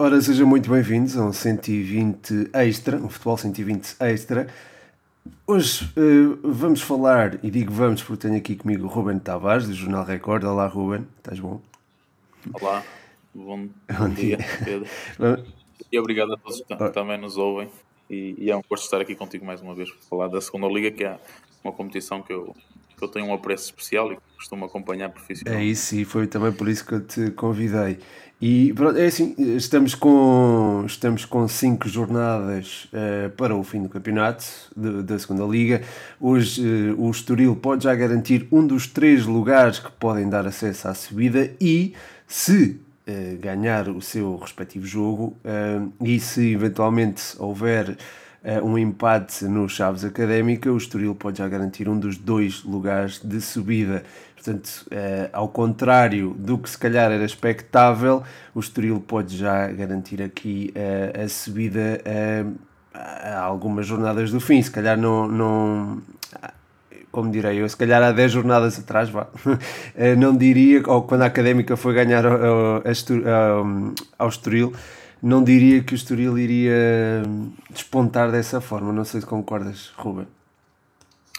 Ora, sejam muito bem-vindos a um 120 Extra, um Futebol 120 Extra. Hoje uh, vamos falar, e digo vamos porque tenho aqui comigo o Ruben Tavares, do Jornal Record. Olá, Ruben, estás bom? Olá, bom, bom dia, Pedro. e obrigado a todos que também nos ouvem. E, e, é um gosto estar aqui contigo mais uma vez para falar da segunda Liga, que é uma competição que eu, que eu tenho um apreço especial e costumo acompanhar profissionalmente. É isso, e foi também por isso que eu te convidei. E pronto, é assim, estamos com, estamos com cinco jornadas uh, para o fim do campeonato de, da segunda Liga. Hoje uh, o Estoril pode já garantir um dos três lugares que podem dar acesso à subida e se uh, ganhar o seu respectivo jogo e se eventualmente houver um empate no Chaves Académica, o Estoril pode já garantir um dos dois lugares de subida. Portanto, uh, ao contrário do que se calhar era expectável, o Estoril pode já garantir aqui uh, a subida uh, a algumas jornadas do fim. Se calhar não, não como direi eu, se calhar há 10 jornadas atrás, vá, não diria, ou quando a Académica foi ganhar ao, ao, Estoril, não diria que o Estoril iria despontar dessa forma. Não sei se concordas, Ruben.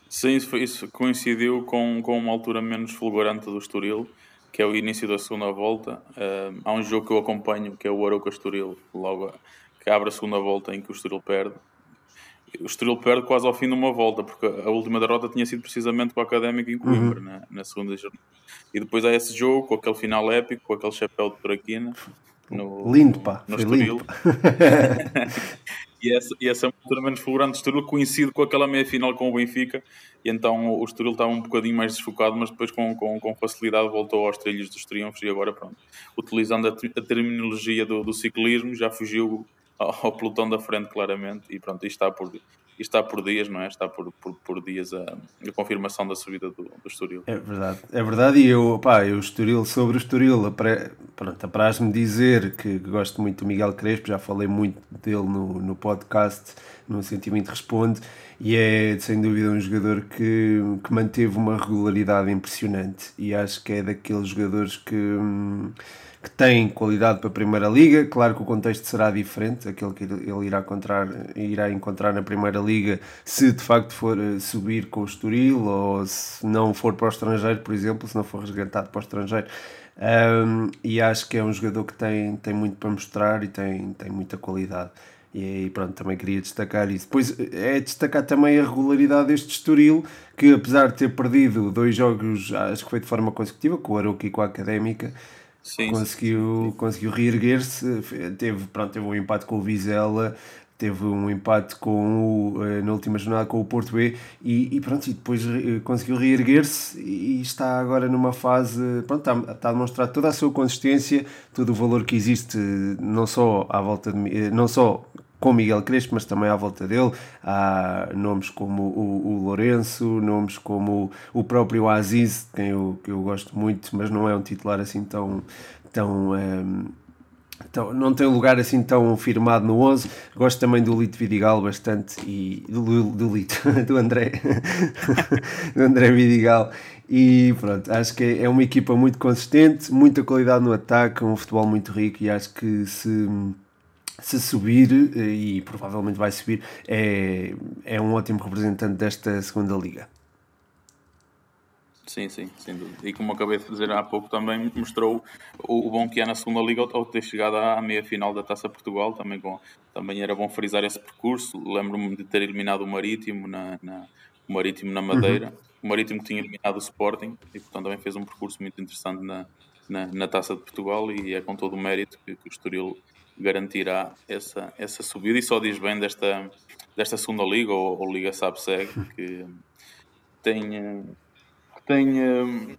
Sim, isso, foi, isso coincidiu com, com uma altura menos fulgurante do Estoril, que é o início da segunda volta. Uh, há um jogo que eu acompanho, que é o Aroca Estoril, logo que abre a segunda volta em que o Estoril perde. O Estoril perde quase ao fim de uma volta, porque a última derrota tinha sido precisamente com o Académico em Coimbra, uhum. na, na, segunda jornada. E depois há esse jogo, com aquele final épico, com aquele chapéu de Traquina. No, lindo, pá. No Estoril. E essa, e essa é uma menos fulgurante do Estoril coincide com aquela meia-final com o Benfica e então o Estoril estava um bocadinho mais desfocado, mas depois com, com, com facilidade voltou aos trilhos dos triunfos e agora pronto, utilizando a, a terminologia do, do, ciclismo já fugiu ao, ao, pelotão da frente claramente e pronto, isto está por, está por dias, não é? Está por, por, por dias a, a, confirmação da subida do, do Estoril. É verdade, é verdade e eu, pá, eu Estoril, sobre o Estoril, pronto, apraz-me dizer que gosto muito do Miguel Crespo, já falei muito dele no, no podcast, no Sentimento Responde, e é sem dúvida um jogador que, que manteve uma regularidade impressionante e acho que é daqueles jogadores que... Hum, que tem qualidade para a Primeira Liga. Claro que o contexto será diferente, aquele que ele irá encontrar, irá encontrar na Primeira Liga, se de facto for eh, subir com o Estoril ou se não for para o estrangeiro, por exemplo, se não for resgatado para o estrangeiro. Um, e acho que é um jogador que tem, tem muito para mostrar e tem, tem muita qualidade. E aí, pronto, também queria destacar isso. Depois é destacar também a regularidade deste Estoril, que apesar de ter perdido dois jogos, acho que foi de forma consecutiva, com o Aroca e com a Académica, Sim, conseguiu, conseguiu reerguer-se. Teve, pronto, teve um empate com o Vizela, teve um empate com o, eh, na última jornada com o Porto B e, e pronto, e depois eh, conseguiu reerguer-se e está agora numa fase, pronto, está, está a demonstrar toda a sua consistência, todo o valor que existe, não só à volta de eh, não só com Miguel Crespo, mas também à volta dele. Há nomes como o, o Lourenço, nomes como o, o próprio Aziz, quem eu, que eu gosto muito, mas não é um titular assim tão. tão um, ehm, então, não tem lugar assim tão firmado no 11. Gosto também do Lito Vidigal bastante e do, do Lito, do André, do André Vidigal. E pronto, acho que é uma equipa muito consistente, muita qualidade no ataque, um futebol muito rico e acho que se se subir, eh, e provavelmente vai subir, é, é um ótimo representante desta segunda liga. Sim, sim, sem dúvida. E como acabei de dizer há pouco, também mostrou o, bom que é na segunda liga ao ter chegado à meia final da Taça Portugal. Também, com, também era bom frisar esse percurso. Lembro-me de ter eliminado o Marítimo na, na o Marítimo na Madeira. Uhum. O Marítimo que tinha eliminado o Sporting e, portanto, também fez um percurso muito interessante na, na, na Taça de Portugal. E é com todo o mérito que, que o Estoril garantirá essa, essa subida. E só diz bem desta, desta segunda liga ou, ou Liga Sabseg que tem, tem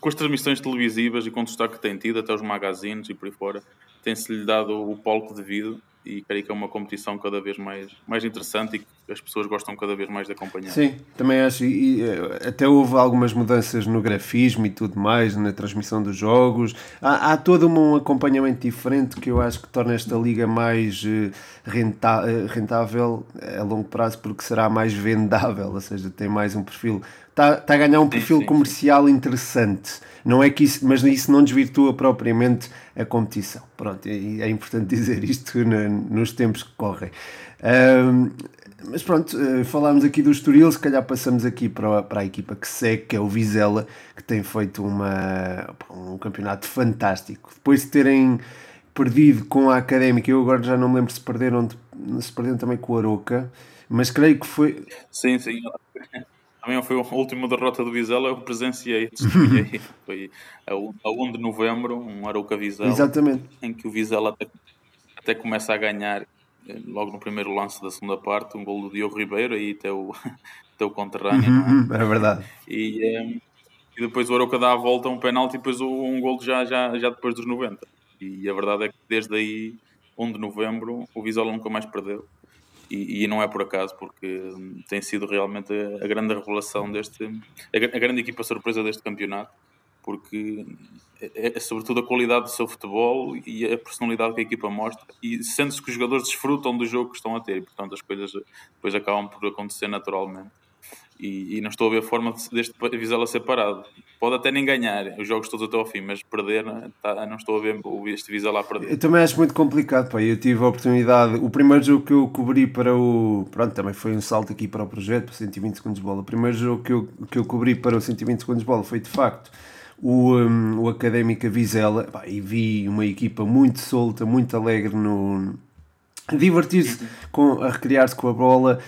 com as transmissões televisivas e com o destaque que tem tido até os magazines e por aí fora tem-se lhe dado o palco devido e creio que é uma competição cada vez mais, mais interessante e que as pessoas gostam cada vez mais de acompanhar. Sim, também acho. E, eh, até houve algumas mudanças no grafismo e tudo mais, na transmissão dos jogos. Há, há todo um acompanhamento diferente que eu acho que torna esta liga mais eh, eh, rentável a longo prazo, porque será mais vendável, ou seja, tem mais um perfil. Está, está a ganhar um perfil sim, sim, comercial sim. interessante não é que isso, mas isso não desvirtua propriamente a competição. Pronto, é, é importante dizer isto na, nos tempos que correm. Um, mas pronto, eh, falámos aqui do Estoril, se calhar passamos aqui para, para a equipa que segue, que é o Vizela, que tem feito uma, um campeonato fantástico. Depois de terem perdido com a Académica, eu agora já não me lembro se perderam, se perderam também com o Aroca, mas creio que foi... Sim, sim. Também foi a última derrota do Vizela, eu presenciei, foi a 1 de novembro, um Aroca Vizela, Exatamente. em que o Vizela até, até começa a ganhar logo no primeiro lance da segunda parte, um gol do Diogo Ribeiro, aí teu, teu conterrâneo. Uhum, é? é? verdade. E, um, ehm, e depois o Aroca dá a volta, um penalti, e depois um gol já, já, já depois dos 90. E a verdade é que desde aí, 1 de novembro, o Vizola nunca mais perdeu. E, e, não é por acaso, porque tem sido realmente a, a grande revelação deste. A, a grande equipa surpresa deste campeonato porque é, é, sobretudo a qualidade do seu futebol e a personalidade que a equipa mostra e sente-se que os jogadores desfrutam do jogo que estão a ter e portanto as coisas depois acabam por acontecer naturalmente e, e não estou a ver a forma deste Vizela ser parado. Pode até nem ganhar os jogos todos até ao fim mas perder não, tá, não estou a ver este Vizela a perder. Eu também acho muito complicado pá. eu tive a oportunidade o primeiro jogo que eu cobri para o pronto também foi um salto aqui para o projeto para 120 segundos de bola. O primeiro jogo que eu, que eu cobri para o 120 segundos de bola foi de facto o, um, o Académica Vizela. Pá, e vi uma equipa muito solta, muito alegre no divertir-se com a recriar-se com a bola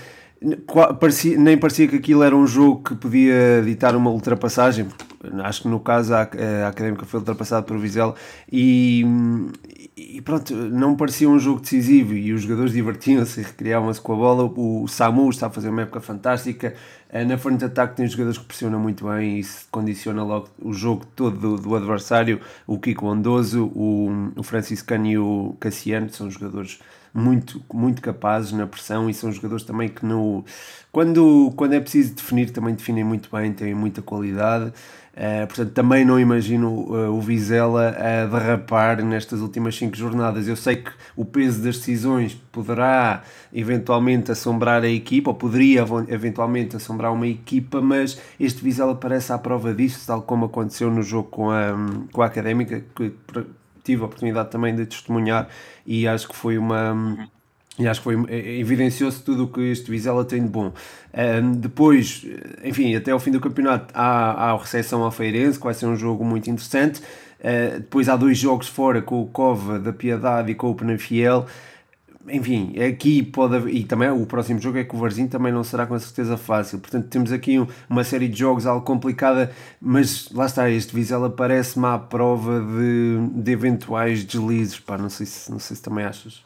parecia, nem parecia que aquilo era um jogo que podia ditar uma ultrapassagem acho que no caso a, a Académica foi ultrapassada por Vizela e, e pronto, não parecia um jogo decisivo e os jogadores divertiam-se recriavam-se com a bola. O Samu está a fazer uma época fantástica. Eh, na frente de ataque tem jogadores que pressionam muito bem e isso condiciona logo o jogo todo do, do adversário. O Kiko Ondoso, o, o Franciscano e o Cassiano são jogadores muito, muito capazes na pressão e são jogadores também que no, quando, quando é preciso definir também definem muito bem, têm muita qualidade. Uh, portanto, também não imagino uh, o Vizela a derrapar nestas últimas cinco jornadas. Eu sei que o peso das decisões poderá eventualmente assombrar a equipa, ou poderia eventualmente assombrar uma equipa, mas este Vizela parece à prova disso, tal como aconteceu no jogo com a, com a Académica, que tive a oportunidade também de testemunhar e acho que foi uma e acho que foi, eh, evidenciou-se tudo o que este Vizela tem de bom. Um, depois, enfim, até ao fim do campeonato há, há a recepção ao Feirense, que vai ser um jogo muito interessante. Uh, depois há dois jogos fora com o Cova da Piedade e com o Penafiel. Enfim, aqui pode haver, e também o próximo jogo é com o Varzinho, também não será com certeza fácil. Portanto, temos aqui um, uma série de jogos algo complicada, mas lá está, este Vizela parece-me à prova de, de eventuais deslizes. Pá, não, sei se, não sei se também achas.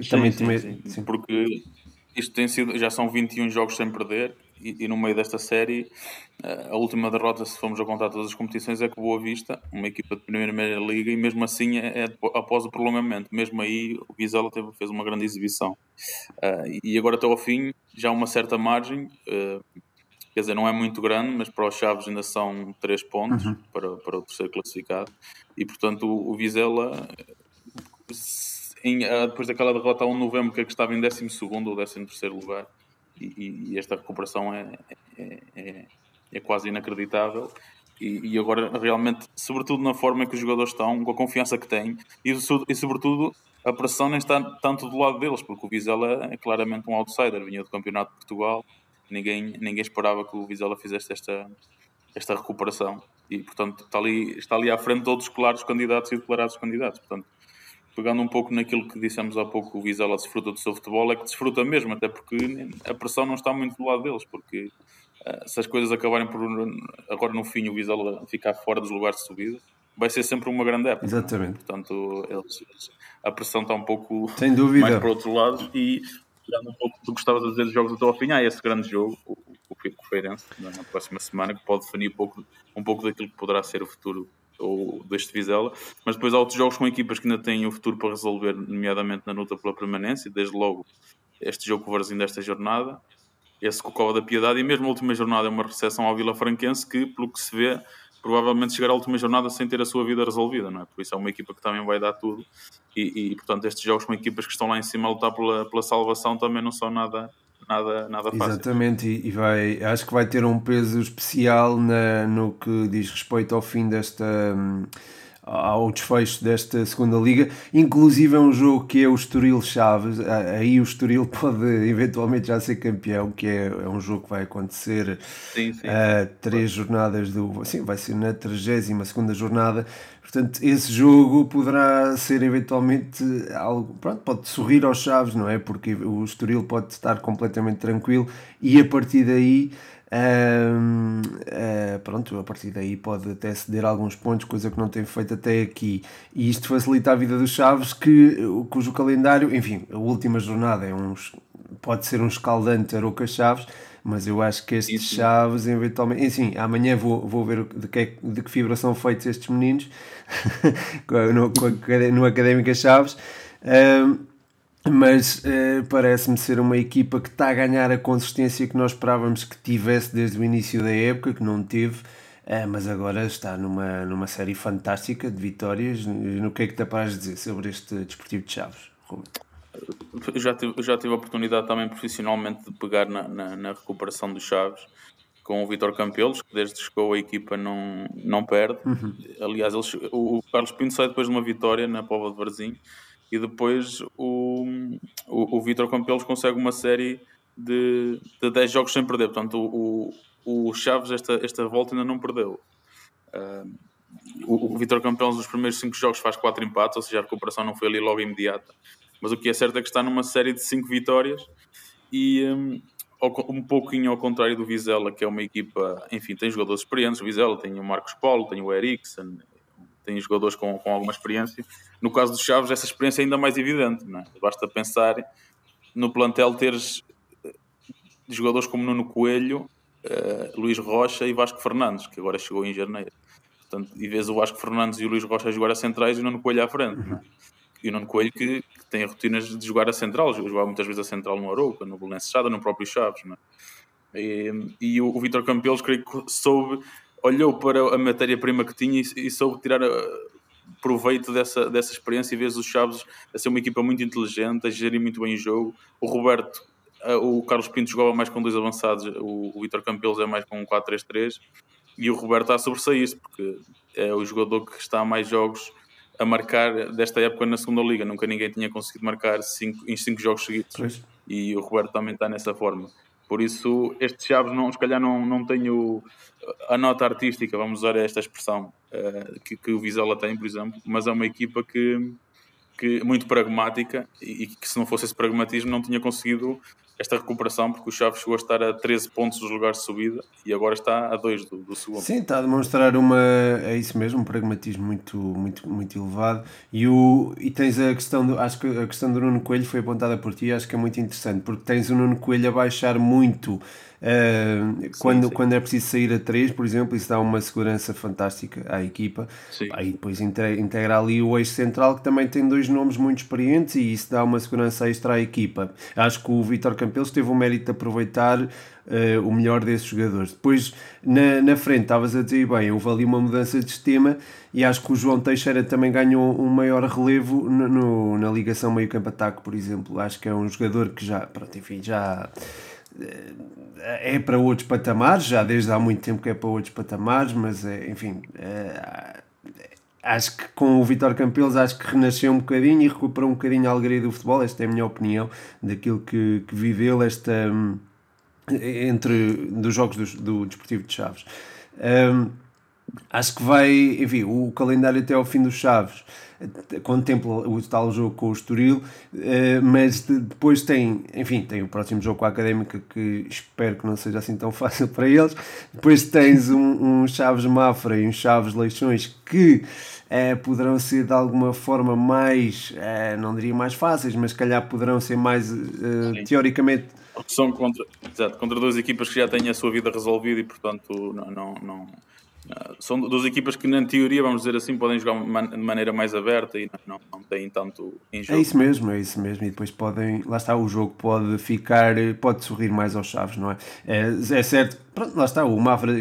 Sim, também, sim, também sim. Porque isto tem sido, já são 21 jogos sem perder e, e, no meio desta série eh, a última derrota, se formos a contar todas as competições, é com Boa Vista, uma equipa de primeira liga e mesmo assim é, é após o prolongamento. Mesmo aí o Vizela teve, fez uma grande exibição. Uh, e agora até ao fim, já uma certa margem, uh, quer dizer, não é muito grande, mas para os Chaves ainda são 3 pontos uhum. para, para o terceiro classificado. E portanto o, o Vizela em, uh, depois daquela derrota a 1 de novembro, que, é que estava em 12 ou 13 lugar, e, e, esta recuperação é, é, é, é quase inacreditável. E, e, agora, realmente, sobretudo na forma em que os jogadores estão, com a confiança que têm, e, e sobretudo a pressão nem está tanto do lado deles, porque o Vizela é claramente um outsider, vinha do Campeonato de Portugal, ninguém, ninguém esperava que o Vizela fizesse esta, esta recuperação. E, portanto, está ali, está ali à frente de outros claros candidatos e declarados candidatos. Portanto, pegando um pouco naquilo que dissemos há pouco, o Vizela desfruta do seu futebol, é que desfruta mesmo, até porque a pressão não está muito do lado deles, porque uh, se as coisas acabarem por agora no fim o Vizela ficar fora dos lugares de subida, vai ser sempre uma grande época. É? Exatamente. Portanto, eles, a pressão está um pouco Sem dúvida. mais para o outro lado e pegando um pouco do que estavas a dizer dos jogos até ao fim, há esse grande jogo, o, o, o Feirense, na próxima semana, que pode definir um pouco, um pouco daquilo que poderá ser o futuro ou deste Vizela, mas depois há outros jogos com equipas que ainda têm o futuro para resolver, nomeadamente na luta pela permanência, desde logo este jogo com o Varzinho desta jornada, esse com o Cova da Piedade, e mesmo a última jornada é uma recepção ao Vila Franquense que, pelo que se vê, provavelmente chegará à última jornada sem ter a sua vida resolvida, não é? Por isso é uma equipa que também vai dar tudo e, e portanto estes jogos com equipas que estão lá em cima a lutar pela, pela salvação também não são nada nada, nada fáceis. Exatamente, e, e vai, acho que vai ter um peso especial na, no que diz respeito ao fim desta. Hum, ao desfecho desta segunda liga, inclusive é um jogo que é o Estoril Chaves, aí o Estoril pode eventualmente já ser campeão, que é, é um jogo que vai acontecer sim, sim. a três jornadas do. Sim, vai ser na 32 segunda jornada. Portanto, esse jogo poderá ser eventualmente algo. Pronto, pode sorrir aos Chaves, não é? Porque o Estoril pode estar completamente tranquilo e a partir daí uh, pronto, a partir daí pode até ceder alguns pontos, coisa que não tem feito até aqui. E isto facilita a vida dos Chaves, que, cujo calendário, enfim, a última jornada é uns, pode ser um escaldante Aroca Chaves, mas eu acho que estes Isso. Chaves, eventualmente, enfim, amanhã vou, vou ver de que, de que fibra são feitos estes meninos no, no Académica Chaves. Uh, mas uh, parece-me ser uma equipa que está a ganhar a consistência que nós esperávamos que tivesse desde o início da época, que não teve, uh, mas agora está numa, numa série fantástica de vitórias. No que é que te apraz dizer sobre este Desportivo de Chaves, Ruben? Já tive, já tive a oportunidade também profissionalmente de pegar na, na, na recuperação dos Chaves com o Vitor Campelos, que desde que chegou a equipa não, não perde. Uhum. Aliás, eles, o, o Carlos Pinto sai depois de uma vitória na Pova de Varzim e depois o, o, o Vitor Campelos consegue uma série de, de 10 jogos sem perder. Portanto, o, o, o Chaves esta, esta volta ainda não perdeu. Uh, o, o Vitor Campelos nos primeiros 5 jogos faz 4 empates, ou seja, a recuperação não foi ali logo imediata. Mas o que é certo é que está numa série de 5 vitórias e um, um pouquinho ao contrário do Vizela, que é uma equipa, enfim, tem jogadores experientes. O Vizela tem o Marcos Paulo, tem o Eriksen, tem jogadores com, com alguma experiência. No caso dos Chaves, essa experiência é ainda mais evidente. Não é? Basta pensar no plantel teres eh, jogadores como Nuno Coelho, uh, Luís Rocha e Vasco Fernandes, que agora chegou em janeiro. Portanto, e vês o Vasco Fernandes e o Luís Rocha a jogar a centrais e o Nuno Coelho à frente. É? E o Nuno Coelho que, que, tem rotinas de jogar a central, jogava muitas vezes a central no Arouca, no Belenense no próprio Chaves. É? E, e, o, o Vitor Campelos, creio que soube olhou para a matéria-prima que tinha e, e soube tirar uh, proveito dessa, dessa experiência e vês os Chaves a ser uma equipa muito inteligente, a gerir muito bem o jogo. O Roberto, uh, o Carlos Pinto jogava mais com dois avançados, o, o Vitor Campelos é mais com um 4-3-3 e o Roberto está a sobressair-se porque é o jogador que está a mais jogos a marcar desta época na segunda liga. Nunca ninguém tinha conseguido marcar cinco, em 5 jogos seguidos. Pois. E o Roberto também está nessa forma. Por isso, este Chaves, não, se calhar, não, não tenho a nota artística, vamos usar esta expressão, uh, que, que o Vizela tem, por exemplo, mas é uma equipa que, que muito pragmática e, e que, se não fosse esse pragmatismo, não tinha conseguido esta recuperação, porque o Chaves chegou a estar a 13 pontos dos lugares de subida e agora está a 2 do, do, segundo. Sim, está a demonstrar uma, é isso mesmo, um pragmatismo muito, muito, muito elevado. E, o, e tens a questão, do, acho que a questão do Nuno Coelho foi apontada por ti, acho que é muito interessante, porque tens o Nuno Coelho a baixar muito Uh, sim, quando, sim. quando é preciso sair a 3, por exemplo, isso dá uma segurança fantástica à equipa. Aí depois integra ali o eixo central que também tem dois nomes muito experientes e isso dá uma segurança extra à equipa. Acho que o Vitor Campelos teve o mérito de aproveitar uh, o melhor desses jogadores. Depois na, na frente, estavas a dizer bem, houve ali uma mudança de sistema e acho que o João Teixeira também ganhou um maior relevo no, no na ligação meio-campo-ataque, por exemplo. Acho que é um jogador que já, pronto, enfim, já é para outros patamares, já desde há muito tempo que é para outros patamares, mas é, enfim, é, acho que com o Vitor Campelos acho que renasceu um bocadinho e recuperou um bocadinho a alegria do futebol, esta é a minha opinião daquilo que, que viveu esta entre dos jogos do, do Desportivo de Chaves. Acho que vai, enfim, o calendário até ao fim dos Chaves contempla o tal jogo com o Estoril, eh, mas depois tem, enfim, tem o próximo jogo com a Académica que espero que não seja assim tão fácil para eles. Depois tens um, um Chaves Mafra e um Chaves Leixões que é, poderão ser de alguma forma mais, é, não diria mais fáceis, mas calhar poderão ser mais teoricamente. São contra, exato, contra duas equipas que já têm a sua vida resolvida e portanto não, não, não são duas equipas que, na teoria, vamos dizer assim, podem jogar de maneira mais aberta e não, não têm tanto em jogo. É isso mesmo, é isso mesmo. E depois podem, lá está, o jogo pode ficar, pode sorrir mais aos chaves, não é? É, é certo pronto, lá está, o Mafra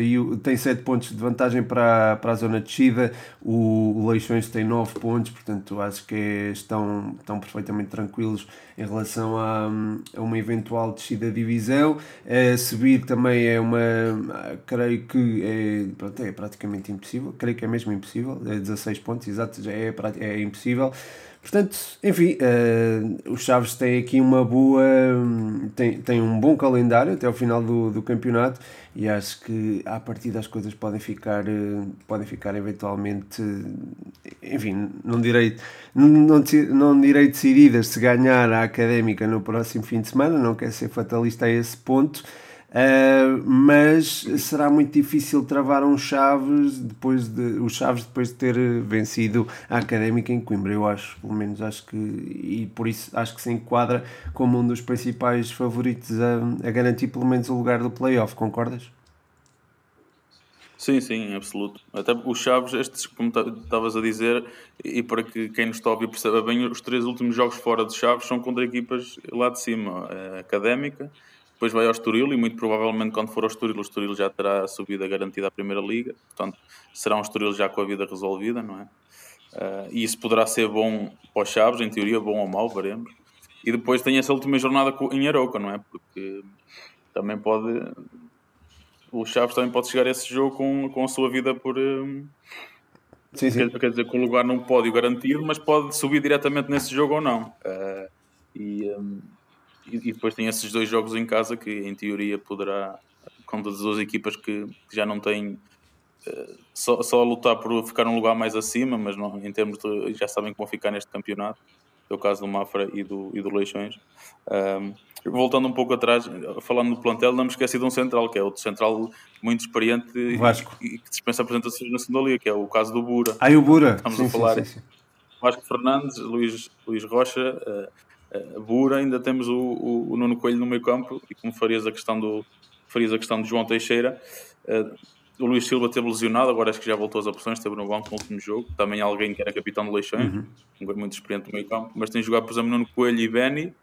tem 7 pontos de vantagem para, para a zona de descida, o, Leixões tem 9 pontos, portanto acho que estão, estão perfeitamente tranquilos em relação a, a uma eventual descida de divisão. Subir também é uma, creio que é, pronto, é praticamente impossível, creio que é mesmo impossível, é 16 pontos, exato, é, é impossível. Portanto, enfim, uh, os Chaves têm aqui uma boa. têm um bom calendário até ao final do, do campeonato e acho que a partir das coisas podem ficar, uh, podem ficar eventualmente. enfim, não direi, não, não direi decididas se ganhar a académica no próximo fim de semana, não quero ser fatalista a esse ponto Uh, mas será muito difícil travar um Chaves depois de os Chaves depois de ter vencido a Académica em Coimbra. Eu acho pelo menos acho que e por isso acho que se enquadra como um dos principais favoritos a, a garantir pelo menos o lugar do playoff. Concordas? Sim, sim, absoluto. Até os Chaves, estes, como estavas a dizer, e para que quem nos está ouvir perceba bem, os três últimos jogos fora de Chaves são contra equipas lá de cima: a Académica, depois vai ao Estoril e muito provavelmente quando for ao Estoril, o Estoril já terá a subida garantida à Primeira Liga. Portanto, será um Estoril já com a vida resolvida, não é? Uh, e isso poderá ser bom para os Chaves, em teoria, bom ou mau, veremos. E depois tem essa última jornada em Arouca, não é? Porque também pode... O Chaves também pode chegar a esse jogo com, com a sua vida por... Um, sim, sim. Quer, quer, dizer, com o lugar num pódio garantido, mas pode subir diretamente nesse jogo ou não. Uh, e... Um, e, depois tem esses dois jogos em casa que em teoria poderá contra as duas equipas que já não têm uh, só, só a lutar por ficar um lugar mais acima, mas não, em termos de já sabem que vão ficar neste campeonato, é o caso do Mafra e do, e do Leixões. Um, voltando um pouco atrás, falando do plantel, não me esqueci de um central, que é outro central muito experiente Vasco. E, e, que dispensa apresentações na segunda liga, que é o caso do Bura. Ah, o Bura! Estamos sim, a falar. Sim, sim, Vasco Fernandes, Luís, Luís Rocha, uh, Bura, ainda temos o, o, o, Nuno Coelho no meio campo e como farias a questão do, farias a questão de João Teixeira. Uh, o Luís Silva teve lesionado, agora acho que já voltou às opções, esteve no banco no último jogo. Também alguém que era capitão do Leixões, uhum. um muito experiente no meio campo, mas tem jogado, por exemplo, Nuno Coelho e Beni,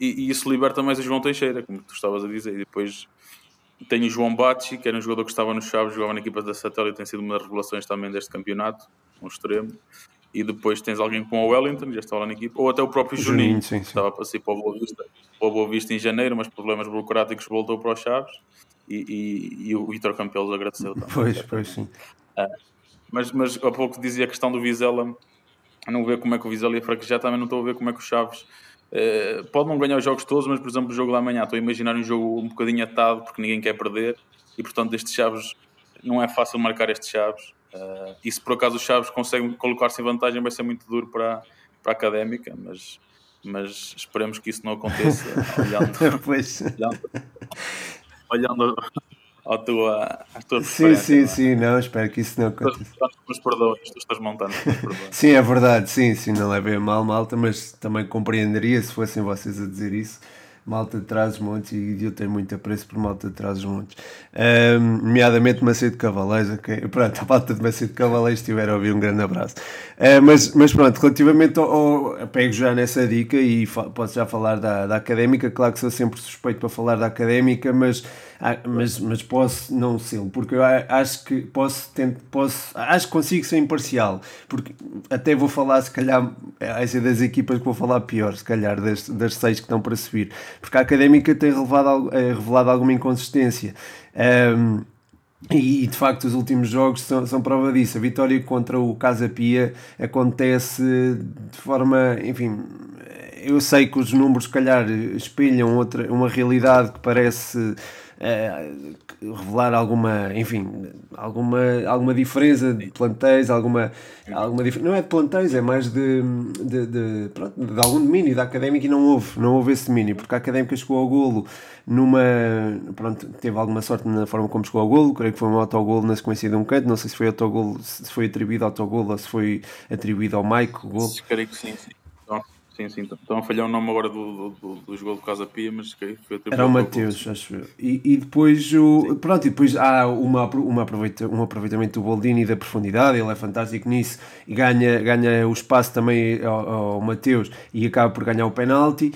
e, e, isso liberta mais o João Teixeira, como tu estavas a dizer. E depois tem o João Batti, que era um jogador que estava no Chaves, jogava na equipa da Satélite, tem sido uma das revelações também deste campeonato, um extremo e depois tens alguém com o Wellington, já estava lá na equipa, ou até o próprio Juninho, Juninho sim, sim. estava para sair para o Boa Vista, para o Boa Vista em janeiro, mas problemas burocráticos voltou para os Chaves e, e, e o Vitor Campelos agradeceu também. Pois, pois sim. Ah, mas, mas há pouco dizia a questão do Vizela, não ver como é que o Vizela ia fraquejar, também não estou a ver como é que o Chaves Uh, pode não ganhar os jogos todos, mas por exemplo, o jogo da manhã, estou a imaginar um jogo um bocadinho atado porque ninguém quer perder e portanto, estes Chaves não é fácil marcar estes Chaves. Uh, e se por acaso os Chaves conseguem colocar-se em vantagem, vai ser muito duro para, para a académica, mas, mas esperemos que isso não aconteça. olhando, olhando, olhando tua, à tua Sim, sim, é? sim, não, espero que isso não aconteça. Mas perdões, tu estás montando. sim, é verdade, sim, sim, não levei mal, malta, mas também compreenderia se fossem vocês a dizer isso malta de Trás-os-Montes e eu tenho muito apreço por malta de Trás-os-Montes, um, nomeadamente Macedo Cavaleiros, ok? Pronto, a malta de Macedo Cavaleiros, estiver a ouvir, um grande abraço. Uh, mas, mas pronto, relativamente ao, ao, pego já nessa dica e posso já falar da, da académica, claro que sou sempre suspeito para falar da académica, mas ah, mas, mas posso não ser, porque eu acho que posso, tento, posso acho que consigo ser imparcial, porque até vou falar, se calhar, vai ser das equipas que vou falar pior, se calhar, das, das seis que estão para subir, porque a académica tem revelado, eh, revelado alguma inconsistência. Um, e de facto os últimos jogos são, são prova disso. A vitória contra o Casa Pia acontece de forma, enfim, eu sei que os números se calhar espelham outra, uma realidade que parece uh, revelar alguma, enfim, alguma, alguma diferença de plantéis, alguma, alguma não é de plantéis, é mais de, de, de, pronto, de algum domínio da académica e não houve, não houve esse domínio, porque a académica chegou ao golo numa, pronto, teve alguma sorte na forma como chegou ao golo, creio que foi um autogolo na sequência de um canto, não sei se foi autogolo, se foi atribuído ao autogolo ou se foi atribuído ao Mike, o golo. Creio que sim, sim. Sim, sim. Estão a falhar o nome agora do, do, do jogo do Casa Pia, mas foi Era o Mateus, acho eu. E, e depois o. Pronto, e depois há uma, uma aproveita, um aproveitamento do Boldini da profundidade, ele é fantástico nisso e ganha, ganha o espaço também ao, ao Mateus e acaba por ganhar o penalti.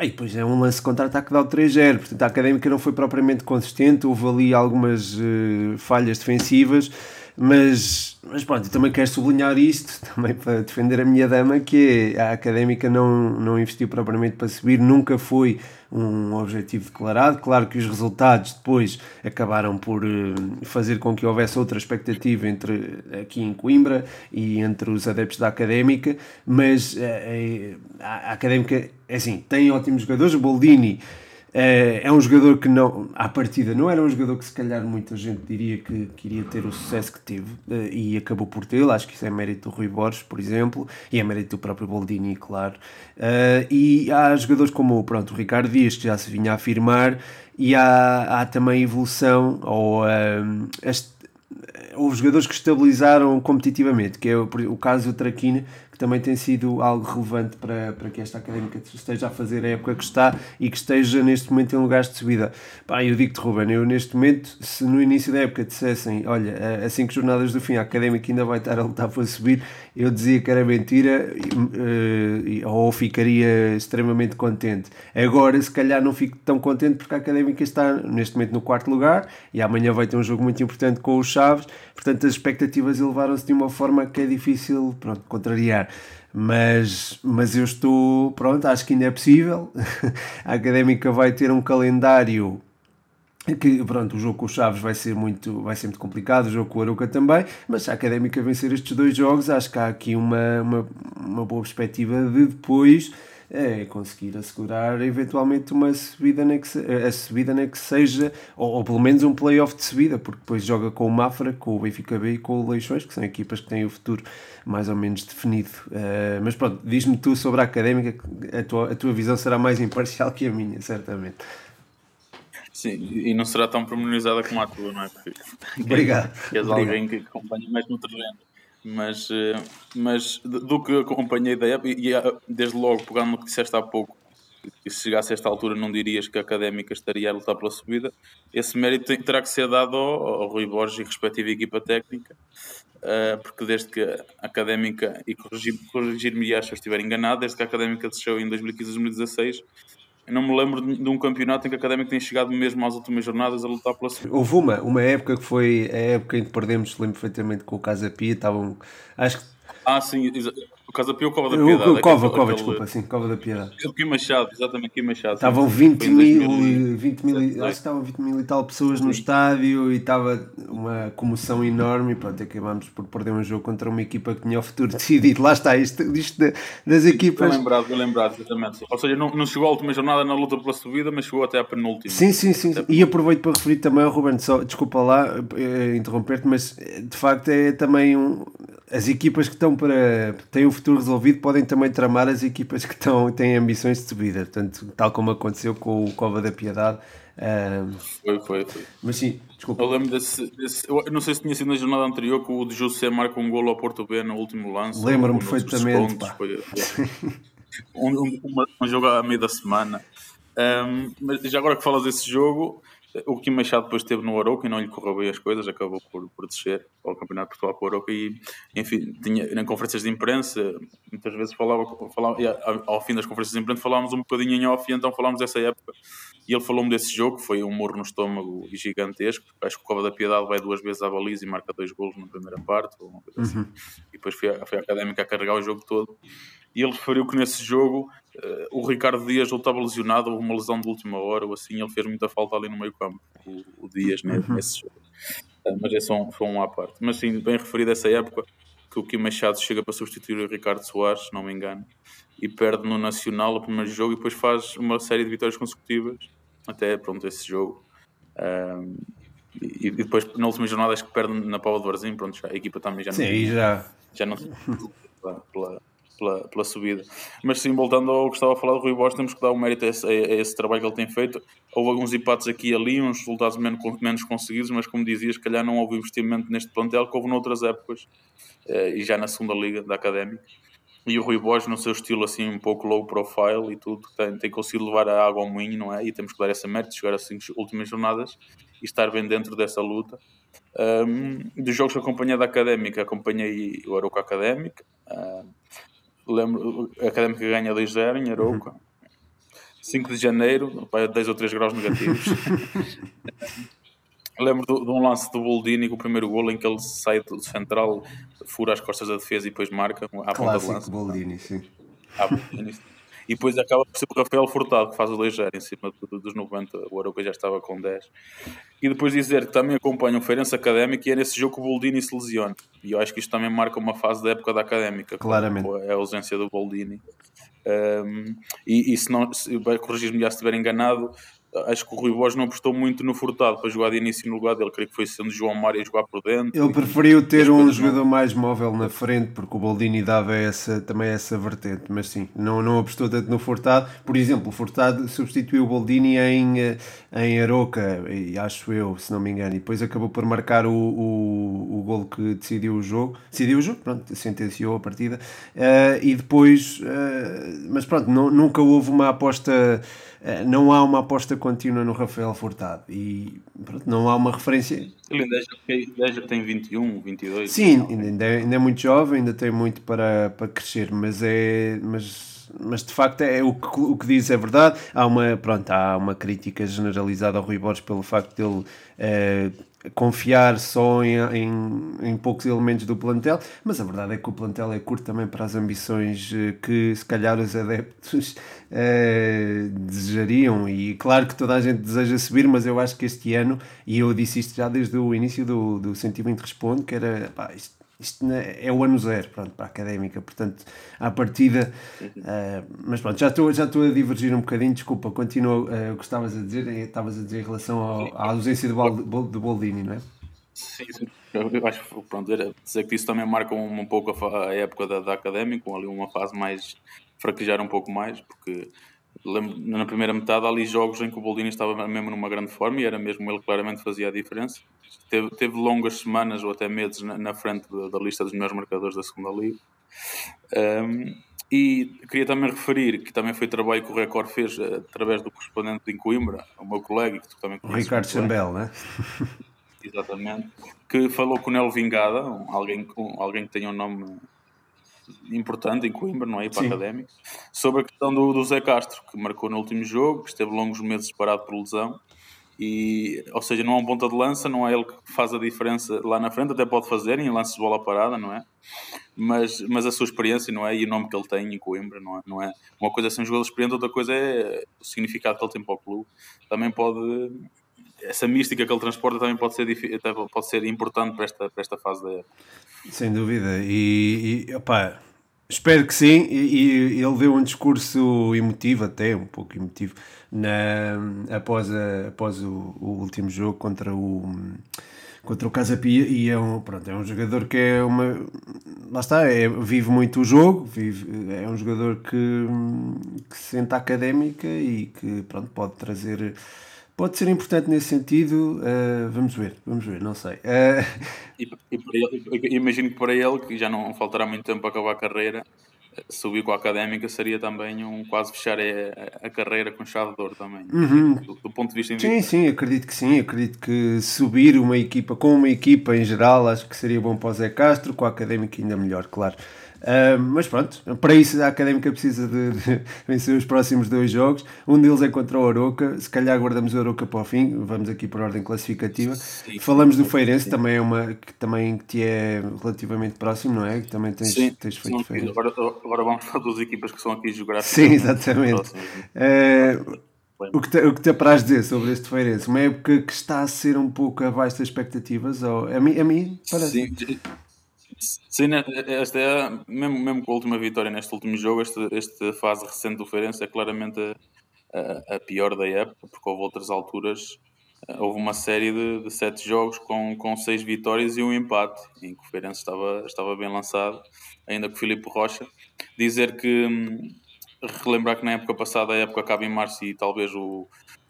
E depois é um lance contra-ataque que dá o 3-0. Portanto, a académica não foi propriamente consistente, houve ali algumas uh, falhas defensivas, mas, mas pronto, também quero sublinhar isto, também para defender a minha dama, que é, a académica não, não investiu propriamente para subir, nunca foi um objetivo declarado. Claro que os resultados depois acabaram por uh, fazer com que houvesse outra expectativa entre aqui em Coimbra e entre os adeptos da académica, mas uh, a, a académica, é assim, tem ótimos jogadores. O Boldini é, é um jogador que não, à partida, não era um jogador que se calhar muita gente diria que, queria ter o sucesso que teve eh, e acabou por tê-lo. Acho que isso é mérito do Rui Borges, por exemplo, e é mérito do próprio Boldini, claro. Uh, e há jogadores como pronto, o Ricardo Dias, que já se vinha a afirmar, e há, há também evolução, ou uh, este, houve jogadores que estabilizaram competitivamente, que é o, o caso do Traquina, também tem sido algo relevante para, para que esta académica esteja a fazer a época que está e que esteja neste momento em lugares de subida. Pá, eu digo-te, Ruben, eu neste momento, se no início da época dissessem, olha, a cinco jornadas do fim a académica ainda vai estar a lutar para subir, eu dizia que era mentira uh, ou ficaria extremamente contente. Agora, se calhar, não fico tão contente porque a académica está neste momento no quarto lugar e amanhã vai ter um jogo muito importante com os Chaves, portanto, as expectativas elevaram-se de uma forma que é difícil pronto, contrariar mas, mas eu estou, pronto, acho que ainda é possível. a Académica vai ter um calendário que, pronto, o jogo com o Chaves vai ser muito, vai ser muito complicado, o jogo com o Aruca também, mas se a Académica vencer estes dois jogos, acho que há aqui uma, uma, uma boa perspectiva de depois é conseguir assegurar eventualmente uma subida nem que, a subida nem que seja, ou, ou, pelo menos um playoff de subida, porque depois joga com o Mafra, com o Benfica B e com o Leixões, que são equipas que têm o futuro mais ou menos definido. Uh, mas pronto, diz-me tu sobre a académica, a tua, a tua visão será mais imparcial que a minha, certamente. Sim, e não será tão pormenorizada como a tua, não é? Porque Obrigado. És alguém que acompanha mais no terreno. Mas, eh, mas do que acompanhei da época, e desde logo, pegando no que disseste há pouco, que se chegasse a esta altura não dirias que a académica estaria a lutar pela subida, esse mérito terá que ser dado ao, ao Rui Borges e respectiva equipa técnica, uh, porque desde que a académica, e corrigir-me corrigir se eu estiver enganado, desde que a académica desceu em 2015-2016, eu não me lembro de, um campeonato em que a Académica tenha chegado mesmo às últimas jornadas a lutar pela. Houve uma, uma época que foi a época em que perdemos, lembro perfeitamente com o Casa Pia, estavam, acho que ah, sim, o Casa Pia ou Cova da Piedade? O, Cova, Cova, desculpa, sim, Cova da Piedade. O Kim Machado, exatamente, Kim Machado. Estavam 20 mil, 20 mil, acho que estavam 20 mil e tal pessoas no estádio e estava uma comoção enorme e pronto, acabámos por perder um jogo contra uma equipa que tinha o futuro decidido. Lá está, isto, isto das equipas... Estou lembrado, estou lembrado, exatamente. Ou seja, não, não chegou à última jornada na luta pela subida, mas chegou até à penúltima. Sim, sim, sim. E aproveito para referir também ao Ruben, só, desculpa lá eh, interromper-te, mas de facto é também um as equipas que estão para têm o futuro resolvido podem também tramar as equipas que estão, têm ambições de subida, portanto, tal como aconteceu com o Cova da Piedade. Um, foi, foi, foi. Mas sim, desculpa. Eu lembro desse, desse, Eu não sei se tinha sido na jornada anterior que o de José marca um golo ao Porto B no último lance. Lembro-me perfeitamente. Foi, um, um, um, jogo à meio da semana. Um, mas já agora que falas desse jogo, o Kim Machado depois esteve no Aroca e não lhe correu bem as coisas, acabou por, por descer ao Campeonato de Portugal com o Aroca e, enfim, tinha, em conferências de imprensa, muitas vezes falava, falava ao fim das conferências de imprensa falávamos um bocadinho em off e então falámos dessa época e ele falou-me desse jogo, que foi um morro no estômago gigantesco, acho que o Cova da Piedade vai duas vezes à baliza e marca dois golos na primeira parte, ou uma coisa assim. Uhum. e depois foi a, foi a Académica a carregar o jogo todo e ele referiu que nesse jogo uh, o Ricardo Dias ou estava lesionado, ou uma lesão de última hora, ou assim, ele fez muita falta ali no meio campo, o, o Dias, né, uhum. nesse jogo. Mas é só um, só um à parte. Mas sim, bem referido essa época, que o Kim Machado chega para substituir o Ricardo Soares, se não me engano, e perde no Nacional o primeiro jogo e depois faz uma série de vitórias consecutivas, até pronto, esse jogo. Um, e, e, depois na última jornada acho que perde na Paula do Varzim, pronto, já, a equipa também já não Sim, já. já não pela, pela, pela, pela subida. Mas sim, voltando ao que estava a falar do Rui Borges, temos que dar o um mérito a esse, a esse, trabalho que ele tem feito. Houve alguns empates aqui e ali, uns resultados menos, menos conseguidos, mas como dizias, se calhar não houve investimento neste plantel que houve noutras épocas eh, e já na segunda liga da Académica. E o Rui Borges, no seu estilo assim um pouco low profile e tudo, tem, tem conseguido levar a água ao moinho, não é? E temos que dar essa mérito, chegar às cinco últimas jornadas e estar bem dentro dessa luta. Um, dos jogos que acompanhei da Académica, acompanhei o Aroca Académica. Um, lembro, a Académica ganha 2-0 em Arouca. Uhum. 5 de janeiro, 10 ou 3 graus negativos. Lembro de, de, um lance do Boldini com o primeiro golo em que ele sai do central, fura as costas da defesa e depois marca à ponta de lance. Boldini, sim. À Boldini, sim. E depois acaba por ser o Rafael Furtado que faz o 2-0 em cima dos 90. O Arouca já estava com 10. E depois dizer que também acompanha o Feirense Académico e é nesse jogo que o Boldini se lesiona. E eu acho que isto também marca uma fase da época da Académica. Claramente. É a ausência do Boldini. Um, e, e se não, corrigir-me já se estiver enganado, acho que o Rui Borges não apostou muito no Furtado para jogar de início no lugar dele. Creio que foi sendo João Mário a jogar por dentro. Ele preferiu ter um jogador não... mais móvel na frente, porque o Boldini dava essa, também essa vertente. Mas sim, não, não apostou tanto no Furtado. Por exemplo, o Furtado substituiu o Boldini em, eh, em Aroca, acho eu, se não me engano. E depois acabou por marcar o, o, o gol que decidiu o jogo. Decidiu o jogo, pronto, sentenciou a partida. Uh, e depois, uh, mas pronto, não, nunca houve uma aposta não há uma aposta contínua no Rafael Furtado e pronto, não há uma referência. Ele ainda, já tem 21, 22. Sim, ainda é, ainda é muito jovem, ainda tem muito para, para crescer, mas é. Mas, mas de facto é o que, o que diz é verdade. Há uma, pronto, há uma crítica generalizada ao Rui Borges pelo facto de ele eh, confiar só em, em, em, poucos elementos do plantel, mas a verdade é que o plantel é curto também para as ambições eh, que se calhar os adeptos eh, desejariam. E claro que toda a gente deseja subir, mas eu acho que este ano, e eu disse isto já desde o início do, do Sentimento Responde, que era pá, isto isto é o ano zero pronto, para a académica, portanto, à partida. Uh, mas pronto, já estou, já estou a divergir um bocadinho, desculpa, continua uh, o que estavas a dizer, estavas a dizer em relação ao, à ausência do, do Boldini, não é? Sim, sim. Eu acho que pronto, dizer que isso também marca um, um pouco a, a época da, da académica, ali uma fase mais fraquejar um pouco mais, porque lembro, na primeira metade há ali jogos em que o Boldini estava mesmo numa grande forma e era mesmo ele claramente fazia a diferença. Teve, teve longas semanas ou até meses na, na frente da, da, lista dos melhores marcadores da segunda liga. Um, e queria também referir que também foi trabalho que o Record fez uh, através do correspondente de Coimbra, o meu colega, que tu também conheces. Ricardo Chambel, né? Exatamente. Que falou com o Nelo Vingada, alguém, alguém que tenha um nome importante em Coimbra, não é? E para académicos, sobre a questão do, do Zé Castro, que marcou no último jogo, que esteve longos meses parado por lesão. E, ou seja, não é um ponta de lança, não é ele que faz a diferença lá na frente, até pode fazer em lances de bola parada, não é? Mas, mas a sua experiência, não é? E o nome que ele tem em Coimbra, não é? Não é? Uma coisa é ser um jogador experiente, outra coisa é o significado que ele tem para o clube. Também pode. Essa mística que ele transporta também pode ser, pode ser importante para esta, para esta fase da época. Sem dúvida. E, e opa, espero que sim. E, e, ele deu um discurso emotivo, até um pouco emotivo, na, após, a, após o, o último jogo contra o contra o Casa Pia e é um, pronto, é um jogador que é uma lá está, é, vive muito o jogo vive, é um jogador que, que se sente académica e que pronto, pode trazer pode ser importante nesse sentido. Uh, vamos ver, vamos ver, não sei. Uh... E, e ele, imagino que para ele, que já não faltará muito tempo para acabar a carreira, subir com a académica seria também um quase fechar a, a carreira com chave de ouro também. Uhum. Do, do, ponto de vista individual. Sim, sim, acredito que sim. Acredito que subir uma equipa com uma equipa em geral, acho que seria bom para o Zé Castro, com a académica ainda melhor, claro. Uh, mas pronto, para isso a Académica precisa de, de, vencer os próximos dois jogos. Um deles é contra o Aroca. Se calhar guardamos o Aroca para o fim. Vamos aqui por ordem classificativa. Sim, Falamos do Feirense, sim. também é uma que também te é relativamente próximo, não é? Que também tens, sim, tens feito Feirense. Agora, agora vamos falar das equipas que são aqui geográficas. Sim, exatamente. Uh, o que, te, o que te apraz dizer sobre este Feirense? Uma época que está a ser um pouco abaixo das expectativas? Ou, a, mim, a mim parece. Sim, Sim, né, esta é, mesmo, mesmo com a última vitória neste último jogo, esta, esta fase recente do Feirense é claramente a, a, pior da época, porque houve outras alturas, eh, houve uma série de, de, sete jogos com, com seis vitórias e um empate, em que o Feirense estava, estava bem lançado, ainda com o Filipe Rocha. Dizer que, hum, relembrar que na época passada, a época acaba em março e talvez o,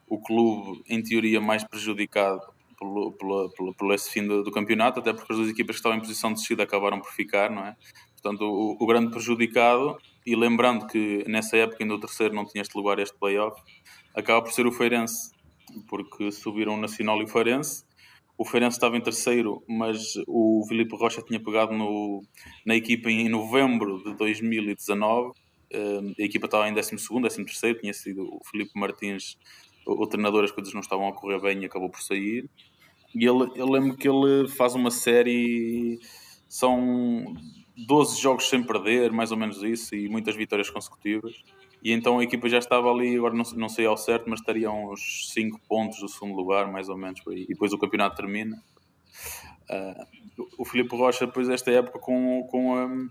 o clube, em teoria, mais prejudicado pelo, pelo, pelo, pelo esse fim do, do, campeonato, até porque as duas equipas que estavam em posição de descida acabaram por ficar, não é? Portanto, o, o, grande prejudicado, e lembrando que nessa época ainda o terceiro não tinha este lugar, este playoff, acaba por ser o Feirense, porque subiram o Nacional e o Feirense. O Feirense estava em terceiro, mas o Filipe Rocha tinha pegado no, na equipa em novembro de 2019 Uh, a equipa estava em 12, 13, tinha sido o Filipe Martins, o, treinador, as coisas não estavam a correr bem e acabou por sair. E ele, eu lembro que ele faz uma série, são 12 jogos sem perder, mais ou menos isso, e muitas vitórias consecutivas. E então a equipa já estava ali, agora não, não sei ao certo, mas estaria uns 5 pontos do segundo lugar, mais ou menos. E depois o campeonato termina. Uh, o Filipe Rocha, depois desta época com, com um,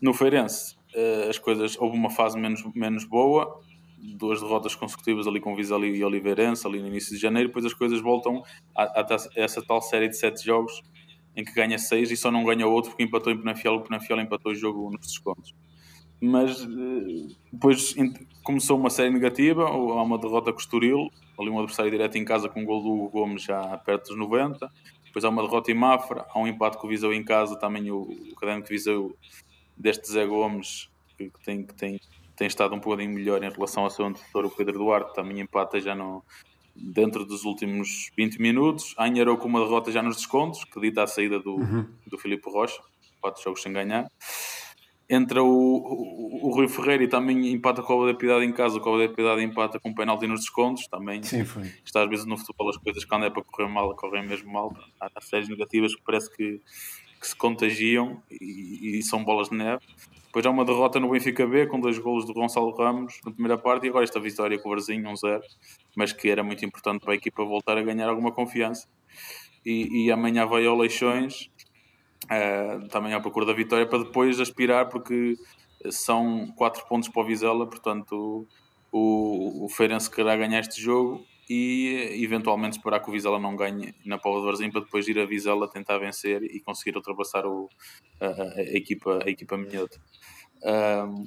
no Feirense, uh, as coisas, houve uma fase menos, menos boa, duas derrotas consecutivas ali com Vizela e Oliveirense, ali no início de janeiro, depois as coisas voltam a, a, a essa tal série de sete jogos em que ganha seis e só não ganha outro porque empatou em Penafiel, o Penafiel empatou o jogo nos descontos. Mas eh, depois começou uma série negativa, há uma derrota com o Estoril, ali um adversário direto em casa com um gol do Hugo Gomes já perto dos 90, depois há uma derrota em Mafra, há um empate com o Viseu em casa, também o, o Académico Viseu deste Zé Gomes, que, que, tem, que tem, tem estado um bocadinho melhor em relação ao seu antecessor, o Pedro Duarte, também empata já no, dentro dos últimos 20 minutos. Anharou com uma derrota já nos descontos, que dita a saída do, uhum. do Filipe Rocha, quatro jogos sem ganhar. Entra o, o, o Rui Ferreira e também empata com a da Piedade em casa, com a da Piedade empata com um penalti nos descontos. Também Sim, foi. está às vezes no futebol as coisas quando é para correr mal, correm mesmo mal. Há, há séries negativas que parece que, que se contagiam e, e são bolas de neve. Depois há uma derrota no Benfica B com dois golos do Gonçalo Ramos na primeira parte e agora esta vitória com o Varzinho 1-0, mas que era muito importante para a equipa voltar a ganhar alguma confiança. E, e amanhã vai ao Leixões, uh, também à procura da vitória, para depois aspirar, porque são 4 pontos para o Vizela, portanto o, o Feirense quererá ganhar este jogo e eventualmente esperar que o Vizela não ganhe na Póvoa de Varzim para depois ir a Vizela tentar vencer e conseguir ultrapassar o, a, a, equipa, a equipa minhota. Um,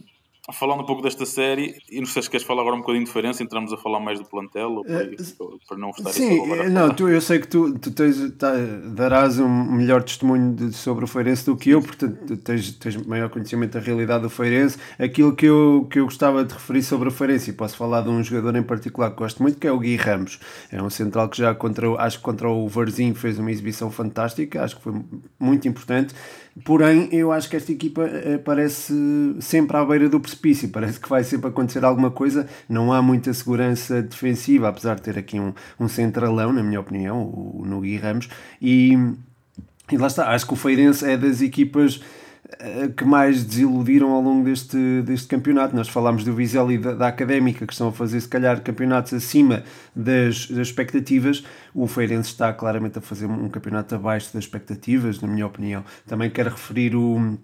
falando um pouco desta série, e não sei se queres falar agora um bocadinho de diferença, entramos a falar mais do plantel, uh, para não estar Sim, não, tu, eu sei que tu, tu tens, tá, darás um melhor testemunho de, sobre o Feirense do que eu, portanto tens, tens maior conhecimento da realidade do Feirense. Aquilo que eu, que eu gostava de referir sobre o Feirense, e posso falar de um jogador em particular que gosto muito, que é o Gui Ramos. É um central que já contra, acho que contra o Varzinho fez uma exibição fantástica, acho que foi muito importante. Porém, eu acho que esta equipa eh, parece sempre à beira do precipício, parece que vai sempre acontecer alguma coisa. Não há muita segurança defensiva, apesar de ter aqui um, um centralão, na minha opinião, o, Nugui Ramos. E, e lá está, acho que o Feirense é das equipas que mais desiludiram ao longo deste, deste campeonato. Nós falámos do Vizela e da, da, Académica, que estão a fazer, se calhar, campeonatos acima das, das expectativas. O Feirense está claramente a fazer um campeonato abaixo das expectativas, na minha opinião. Também quero referir o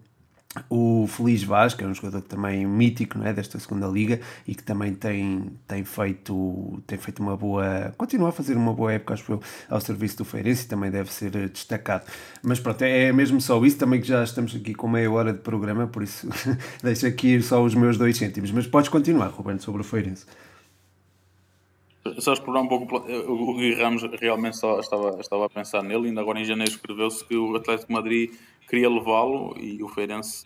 o Feliz que é um jogador também mítico não é, desta segunda liga e que também tem, tem, feito, tem feito uma boa. continua a fazer uma boa época, acho eu, ao serviço do Feirense e também deve ser destacado. Mas pronto, é mesmo só isso, também que já estamos aqui com meia hora de programa, por isso deixo aqui só os meus dois cêntimos. Mas podes continuar, Roberto, sobre o Feirense. Só explorar um pouco o Gui Ramos, realmente só estava, estava a pensar nele, ainda agora em janeiro escreveu-se que o Atlético Madrid queria levá-lo e o Feirense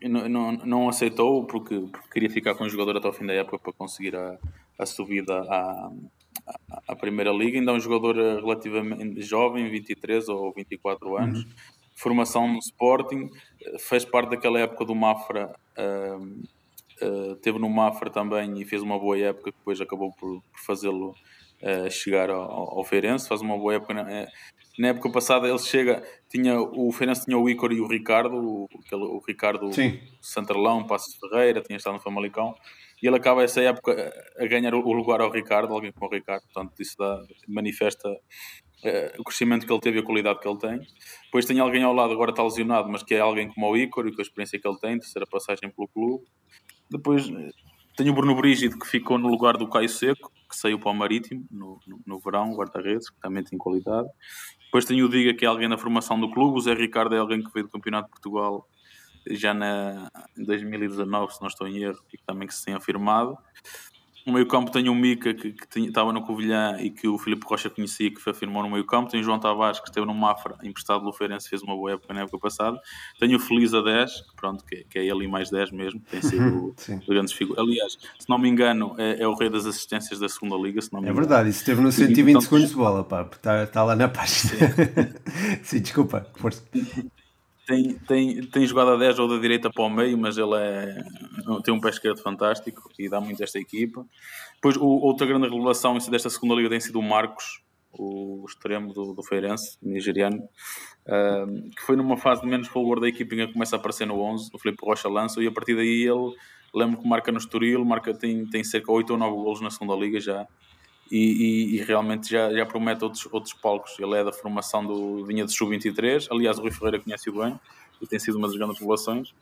não, não, não aceitou porque, porque, queria ficar com o jogador até o fim da época para conseguir a, a subida à, à, à Primeira Liga. Ainda é um jogador relativamente jovem, 23 ou 24 anos. Uhum. Formação no Sporting, fez parte daquela época do Mafra, uh, uh, teve no Mafra também e fez uma boa época, depois acabou por, por fazê-lo uh, chegar ao, ao Feirense. Faz uma boa época. Né? na época passada ele chega, tinha, o Feirense tinha o Ícaro e o Ricardo, o, aquele, o Ricardo Sim. Santarlão, Passos Ferreira, tinha estado no Famalicão, e ele acaba essa época a ganhar o lugar ao Ricardo, alguém como o Ricardo, portanto isso dá, manifesta uh, o crescimento que ele teve e a qualidade que ele tem. Depois tem alguém ao lado, agora está lesionado, mas que é alguém como o Ícaro e com a experiência que ele tem, terceira passagem pelo clube. Depois tem o Bruno Brígido que ficou no lugar do Caio Seco, que saiu para o Marítimo no, no, no verão, guarda-redes, que também tem qualidade. Depois tem o Diga, que é alguém na formação do clube. O Zé Ricardo é alguém que veio do Campeonato de Portugal já na, em 2019, se não estou em erro, e que também que se tem afirmado. No meio campo tem o Mica, que, que tinha, estava no Covilhã e que o Filipe Rocha conhecia, que afirmou no meio campo. Tem o João Tavares, que esteve no Mafra, emprestado do Feirense, fez uma boa época na época passada. Tem o Feliz a 10, que, pronto, que, que é ele e mais 10 mesmo, tem sido grandes figuras. Aliás, se não me engano, é, é, o rei das assistências da segunda Liga. Se não me é verdade, isso esteve no 120 então, segundos de bola, pá, está, está lá na página. Sim, desculpa, força. Tem, tem, tem jogado a 10 ou da direita para o meio, mas ele é, tem um pé esquerdo fantástico e dá muito esta equipa. Depois, o, outra grande revelação desta segunda liga tem sido o Marcos, o extremo do, do Feirense, nigeriano, uh, que foi numa fase de menos fulgor da equipa que começa a aparecer no 11, o Felipe Rocha lança, e a partir daí ele, lembro que marca no Estoril, marca, tem, tem cerca de 8 ou 9 golos na segunda liga já, e, e, e, realmente já, já promete outros, outros palcos. Ele é da formação do Vinha de Sub-23, aliás, o Rui Ferreira conhece-o bem e tem sido uma das grandes revelações.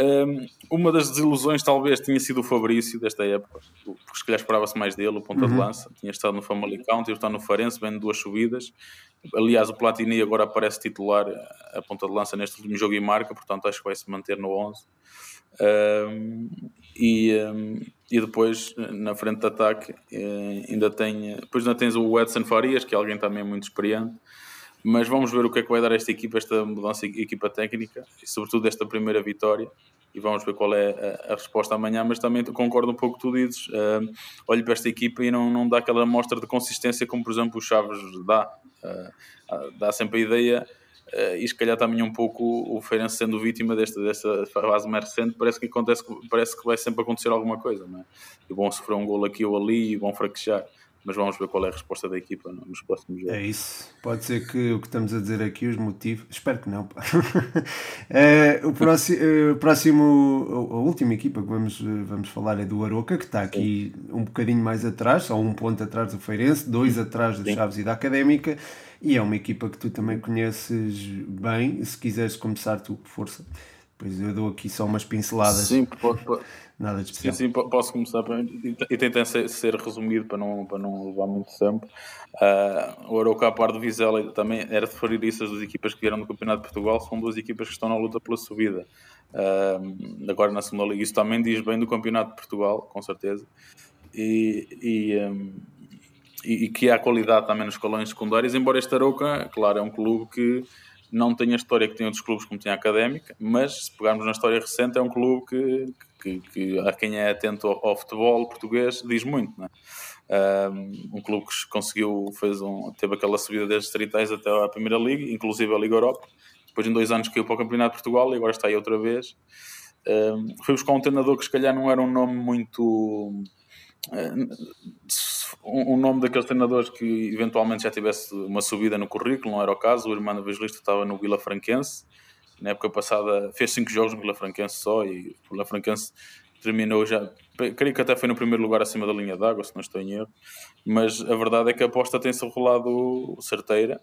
Um, uma das desilusões, talvez, tinha sido o Fabrício desta época, porque se calhar esperava-se mais dele, o ponta uhum. de lança. Tinha estado no Famalicão, tinha estado no Farense, vendo duas subidas. Aliás, o Platini agora aparece titular a ponta de lança neste último jogo e marca, portanto, acho que vai se manter no 11. Um, e, um, e depois na frente de ataque eh, ainda tem depois ainda tens o Edson Farias que é alguém também muito experiente. Mas vamos ver o que é que vai dar esta equipa esta mudança de equipa técnica e sobretudo esta primeira vitória. E vamos ver qual é a, a resposta amanhã. Mas também concordo um pouco com tu dizes. Uh, olho para esta equipa e não, não dá aquela amostra de consistência como por exemplo o Chaves dá. Uh, dá sempre a ideia e se calhar também um pouco o Feirense sendo vítima desta, desta fase mais recente, parece que, acontece, parece que vai sempre acontecer alguma coisa, não é? E vão sofrer um gol aqui ou ali e vão fraquejar. Mas vamos ver qual é a resposta da equipa nos próximos jogos. É isso. Pode ser que o que estamos a dizer aqui, os motivos. Espero que não. é, o próximo, o próximo, a última equipa que vamos, vamos falar é do Aroca, que está aqui Sim. um bocadinho mais atrás, só um ponto atrás do Feirense, dois atrás do Chaves e da Académica. E é uma equipa que tu também conheces bem, se quiseres começar tu, força. Pois eu dou aqui só umas pinceladas. Sim, pode, pode. nada de especial. Sim, sim, posso começar e tentar ser, ser, resumido para não, para não levar muito tempo. Uh, o Arauca, a par do Vizela, também era de referir isso as duas equipas que vieram do Campeonato de Portugal, são duas equipas que estão na luta pela subida. Uh, agora na segunda liga, isso também diz bem do Campeonato de Portugal, com certeza. E, e um, e, que há qualidade também nos escalões secundários, embora este Arouca, claro, é um clube que não tem a história que tem outros clubes como tinha a Académica, mas se pegarmos na história recente é um clube que, que, que a quem é atento ao, ao, futebol português diz muito, não é? Um, clube que conseguiu, fez um, teve aquela subida desde distritais até à Primeira Liga, inclusive a Liga Europa, depois em dois anos caiu para o Campeonato de Portugal e agora está aí outra vez. Um, foi buscar um treinador que se calhar não era um nome muito um, nome daqueles treinadores que eventualmente já tivesse uma subida no currículo, não era o caso. O irmão Evangelista estava no Vila Franquense, na época passada fez 5 jogos no Vila Franquense só e o Vila Franquense terminou já, creio que até foi no primeiro lugar acima da linha d'água, se não estou em erro, mas a verdade é que a aposta tem-se rolado certeira.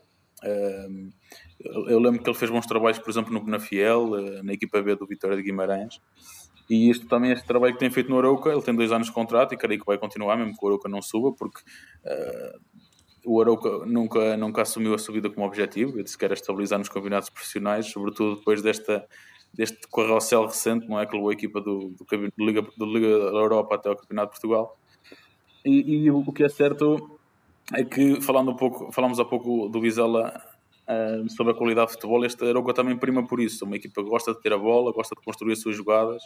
Eu lembro que ele fez bons trabalhos, por exemplo, no Benafiel, eh, na equipa B do Vitória de Guimarães, e isto também, este trabalho que tem feito no Arouca, ele tem dois anos de contrato e creio que vai continuar, mesmo que o Arouca não suba, porque uh, o Arouca nunca, nunca assumiu a subida como objetivo, ele disse que era estabilizar nos campeonatos profissionais, sobretudo depois desta, deste carrossel recente, não é? Que levou a equipa do, do, do, Liga, do Liga da Europa até ao Campeonato de Portugal. E, e, o que é certo é que, falando um pouco, falamos há pouco do Vizela sobre a qualidade de futebol, este Arouca também prima por isso. Uma equipa que gosta de ter a bola, gosta de construir as suas jogadas.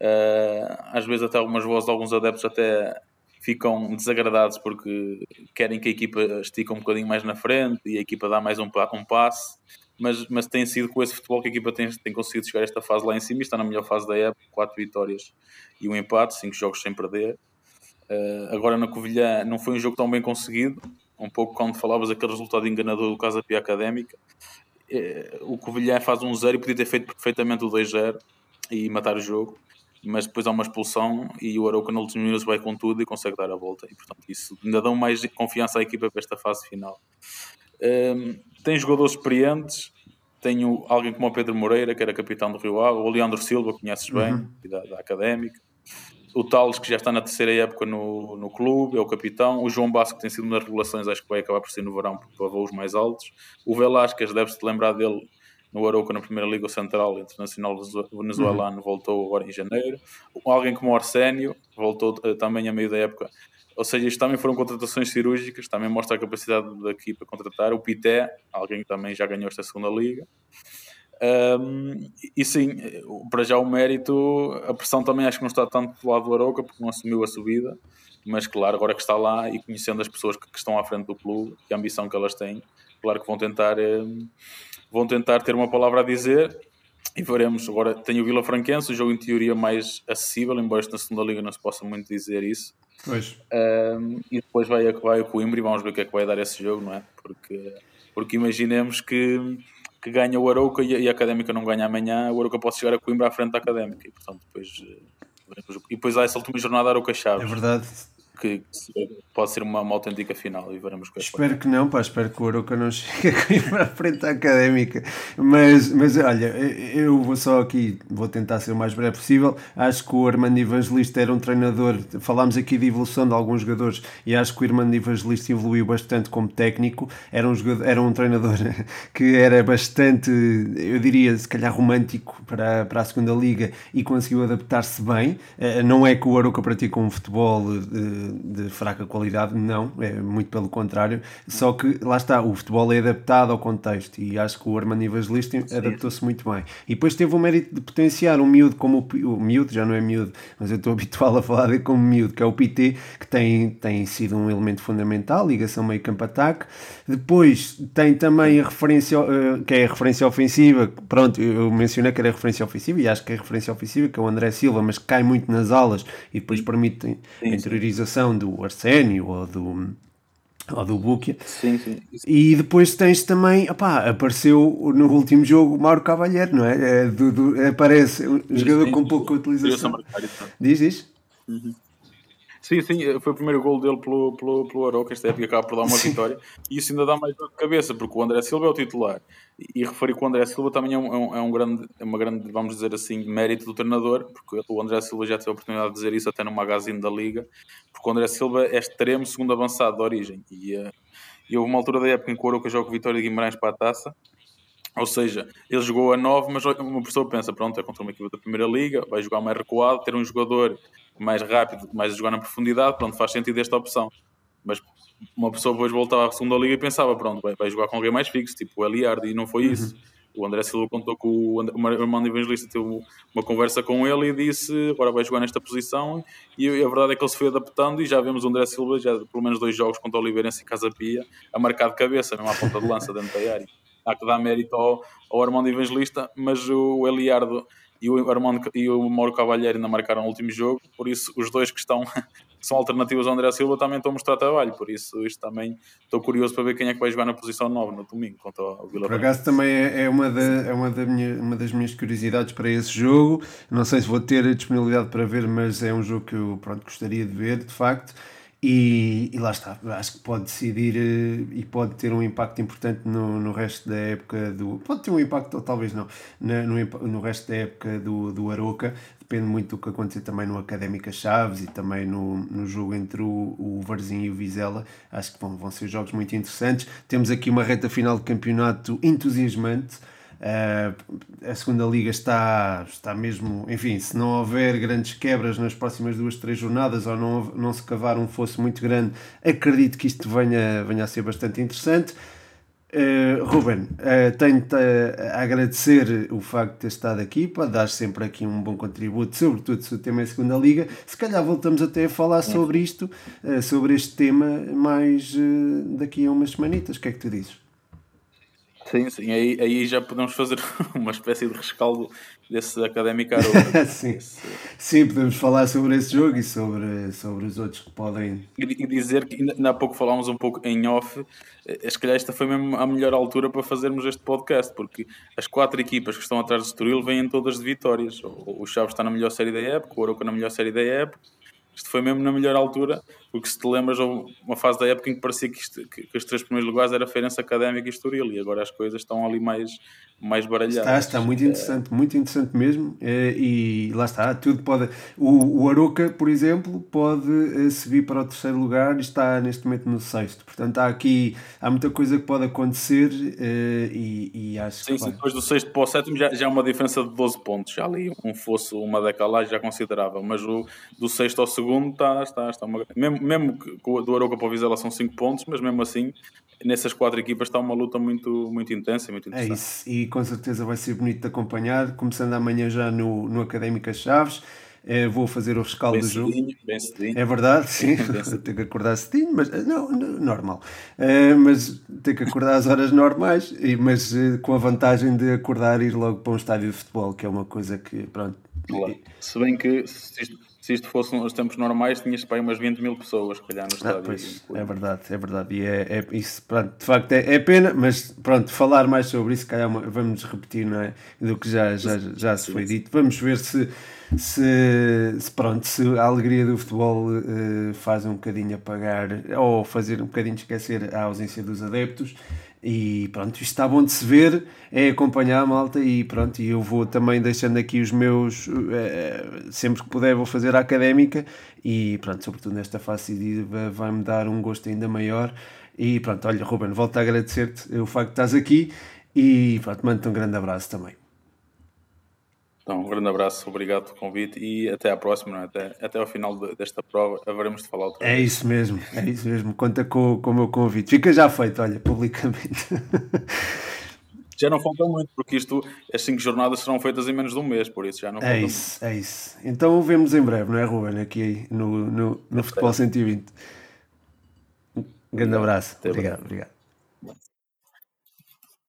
Uh, às vezes até algumas vozes de alguns adeptos até ficam desagradados porque querem que a equipa estique um bocadinho mais na frente e a equipa dá mais um, um passe. Mas, mas tem sido com esse futebol que a equipa tem, tem conseguido chegar a esta fase lá em cima e está na melhor fase da época, quatro vitórias e um empate, cinco jogos sem perder. Uh, agora na Covilhã não foi um jogo tão bem conseguido, um pouco quando falavas aquele resultado enganador do Casa Pia Académica. Eh, o Covilhã faz um 0 e podia ter feito perfeitamente o 2-0 e matar o jogo, mas depois há uma expulsão e o Arauca no último minuto vai com tudo e consegue dar a volta. E portanto, isso ainda dá mais confiança à equipa para esta fase final. Um, ehm, tem jogadores experientes, tenho alguém como o Pedro Moreira, que era capitão do Rio Ave, o Leandro Silva, conheces bem, uhum. da, da Académica o Tales, que já está na terceira época no, no clube, é o capitão. O João Basco tem sido uma das revelações, acho que vai acabar por ser no verão para voos mais altos. O Velasquez, deve-se lembrar dele no Arouca, na Primeira Liga Central Internacional Venezuelano, uhum. voltou agora em janeiro. Alguém como o Arsénio, voltou eh, também a meio da época. Ou seja, isto também foram contratações cirúrgicas, também mostra a capacidade daqui para contratar. O Pité, alguém que também já ganhou esta segunda Liga. Um, e sim, para já o mérito, a pressão também acho que não está tanto do lado do Aroca, porque não assumiu a subida, mas claro, agora que está lá e conhecendo as pessoas que, que estão à frente do clube e a ambição que elas têm, claro que vão tentar um, vão tentar ter uma palavra a dizer e veremos. Agora tem o Vila Franquense, o jogo em teoria mais acessível, embora na segunda liga não se possa muito dizer isso. Pois. Um, e depois vai, vai o Coimbra e vamos ver o que é que vai dar esse jogo, não é? Porque, porque imaginemos que, que ganha o Arouca e, a Académica não ganha amanhã, o Arouca pode chegar a Coimbra à frente da Académica e portanto depois. Eh, e depois há essa última jornada Arouca Chaves. É verdade que pode ser uma, uma autêntica final e veremos que Espero que não, pá, espero que o Aroca não chegue para a frente académica. Mas, mas olha, eu vou só aqui, vou tentar ser o mais breve possível. Acho que o Armando Evangelista era um treinador. Falámos aqui de evolução de alguns jogadores e acho que o Armando Evangelista evoluiu bastante como técnico. Era um, jogador, era um treinador que era bastante, eu diria, se calhar romântico para, para a segunda liga e conseguiu adaptar-se bem. Eh, não é que o Aroca pratica um futebol de fraca qualidade, não, é muito pelo contrário. Só que lá está, o futebol é adaptado ao contexto e acho que o Armando Evangelista adaptou-se muito bem. E depois teve o mérito de potenciar um miúdo como o, o miúdo, já não é miúdo, mas eu estou habituado a falar dele como miúdo, que é o PT, que tem, tem sido um elemento fundamental, ligação meio campo-ataque. Depois tem também a referência, uh, que é a referência ofensiva, pronto, eu mencionei que era a referência ofensiva e acho que é a referência ofensiva, que é o André Silva, mas que cai muito nas alas e depois permite a interiorização do Arsénio ou do ou do Búquia. Sim, sim. E depois tens também, opá, apareceu no último jogo Mauro Cavalheiro, não é? é do, do, aparece um jogador com pouca utilização. Diz, diz? Uhum. Sim, sim, eh, foi o primeiro gol dele pelo, pelo, pelo Aroca, esta época acaba por dar uma sim. vitória, e isso ainda dá mais dor de cabeça, porque o André Silva é o titular, e, e referi que o André Silva também é um, é um, é um grande, é uma grande, vamos dizer assim, mérito do treinador, porque o André Silva já teve a oportunidade de dizer isso até no magazine da Liga, porque o André Silva é extremo segundo avançado de origem, e, uh, e houve uma altura da época em que o Aroca joga o Vitória de Guimarães para a taça, ou seja, ele jogou a 9, mas uma pessoa pensa, pronto, é contra uma equipe da Primeira Liga, vai jogar mais recuado, ter um jogador mais rápido, mais a jogar na profundidade, pronto, faz sentido esta opção. Mas uma pessoa depois voltava à segunda liga e pensava, pronto, vai, vai jogar com alguém mais fixo, tipo o Eliard, e não foi isso. Uhum. O André Silva contou com o, o Armando Evangelista teve uma conversa com ele e disse agora vai jogar nesta posição e a verdade é que ele se foi adaptando e já vemos o André Silva já pelo menos dois jogos contra o Oliveirense e Casa Pia a marcar de cabeça, mesmo à ponta de lança dentro da área há que dar mérito ao, ao Armando Evangelista, mas o Eliardo e o, Armando, e o Mauro Cavalheiro ainda marcaram o último jogo, por isso os dois que estão que são alternativas ao André Silva também estão a mostrar trabalho, por isso isto também estou curioso para ver quem é que vai jogar na posição 9 no domingo contra o Vila Por acaso também é, é, uma, da, é uma, da minha, uma das minhas curiosidades para esse jogo, não sei se vou ter a disponibilidade para ver, mas é um jogo que eu pronto, gostaria de ver, de facto. E, e, lá está, acho que pode decidir uh, e pode ter um impacto importante no, no resto da época do. Pode ter um impacto, ou talvez não, no, no resto da época do, do Aroca. Depende muito do que acontecer também no Académica Chaves e também no, no jogo entre o, o Varzinho e o Vizela. Acho que vão, vão ser jogos muito interessantes. Temos aqui uma reta final de campeonato entusiasmante. Uh, a segunda liga está, está mesmo, enfim, se não houver grandes quebras nas próximas duas, três jornadas ou não, não se cavar um fosso muito grande, acredito que isto venha, venha a ser bastante interessante. Uh, Ruben, uh, tenho-te a agradecer o facto de ter estado aqui, para dar sempre aqui um bom contributo, sobretudo se o tema é a segunda liga. Se calhar voltamos até a falar sobre isto, uh, sobre este tema, mais daqui a umas semanitas. O que é que tu dizes? Sim, sim, aí, aí já podemos fazer uma espécie de rescaldo desse académico sim. sim, podemos falar sobre esse jogo e sobre, sobre os outros que podem. E dizer que ainda há pouco falámos um pouco em off, eh, se calhar esta foi mesmo a melhor altura para fazermos este podcast, porque as quatro equipas que estão atrás do Estoril vêm todas de vitórias. O Chaves está na melhor série da época, o Aroca na melhor série da época isto foi mesmo na melhor altura, porque se te lembras, houve uma fase da época em que parecia que, isto, que, que os três primeiros lugares era Feirense Académica e Estoril, e agora as coisas estão ali mais, mais baralhadas. Está, está muito interessante, é... muito interessante mesmo, é, e lá está, tudo pode... O, o Aroca, por exemplo, pode uh, subir para o terceiro lugar e está neste momento no sexto, portanto há aqui, há muita coisa que pode acontecer uh, e, e acho sim, que... Sim, depois do sexto para o sétimo já, já é uma diferença de 12 pontos, já ali um fosse uma decalagem já considerável, mas o, do sexto ao segundo segundo está, está, está uma... mesmo, mesmo que do Aroca para o Vizela são 5 pontos, mas mesmo assim nessas quatro equipas está uma luta muito, muito intensa muito interessante. É isso, e com certeza vai ser bonito de acompanhar, começando amanhã já no, no Académica Chaves. é, vou fazer o rescaldo bem do jogo. Cedinho, bem cedinho. É verdade, sim, tenho que acordar cedinho, mas não, não normal. Uh, mas tenho que acordar às horas normais, e, mas com a vantagem de acordar e ir logo para um estádio de futebol, que é uma coisa que, pronto. Claro. Se bem que se isto, se isto fosse nos tempos normais, tinhas para aí umas 20 mil pessoas, calhar, no ah, estádio. Ah, pois, é verdade, é verdade. E é, é isso, pronto, de facto é, é, pena, mas pronto, falar mais sobre isso, calhar vamos repetir, não é? Do que já, já, já se foi dito. Vamos ver se, se, se pronto, se a alegria do futebol uh, faz um bocadinho apagar ou fazer um bocadinho esquecer a ausência dos adeptos. E pronto, isto está bom de se ver, é acompanhar a malta e pronto, e eu vou também deixando aqui os meus, é, sempre que puder vou fazer a académica e pronto, sobretudo nesta fase vai-me dar um gosto ainda maior e pronto, olha Ruben, volto a agradecer-te o facto de estás aqui e pronto, mando-te um grande abraço também. Então, um grande abraço, obrigado pelo convite e até à próxima, é? até, até ao final de, desta prova haveremos de falar outra É isso mesmo, é isso mesmo, conta com, com o meu convite. Fica já feito, olha, publicamente. Já não falta muito, porque isto, as 5 jornadas serão feitas em menos de um mês, por isso já não é isso, muito. É isso, então vemos em breve, não é, Ruben, aqui no, no, no Futebol 120. Um grande abraço, obrigado, obrigado.